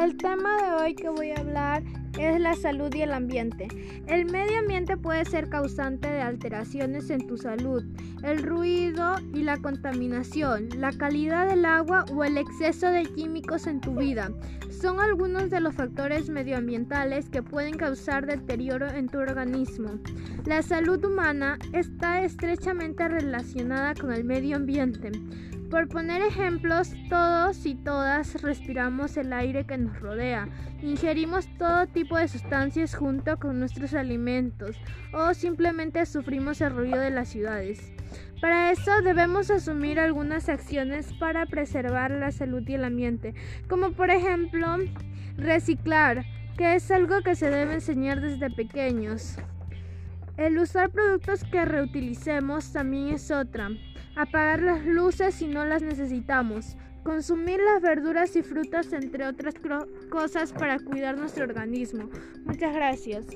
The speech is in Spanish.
El tema de hoy que voy a hablar es la salud y el ambiente. El medio ambiente puede ser causante de alteraciones en tu salud. El ruido y la contaminación, la calidad del agua o el exceso de químicos en tu vida son algunos de los factores medioambientales que pueden causar deterioro en tu organismo. La salud humana está estrechamente relacionada con el medio ambiente. Por poner ejemplos, todos y todas respiramos el aire que nos rodea, ingerimos todo tipo de sustancias junto con nuestros alimentos o simplemente sufrimos el ruido de las ciudades. Para eso debemos asumir algunas acciones para preservar la salud y el ambiente, como por ejemplo reciclar, que es algo que se debe enseñar desde pequeños. El usar productos que reutilicemos también es otra. Apagar las luces si no las necesitamos. Consumir las verduras y frutas entre otras cosas para cuidar nuestro organismo. Muchas gracias.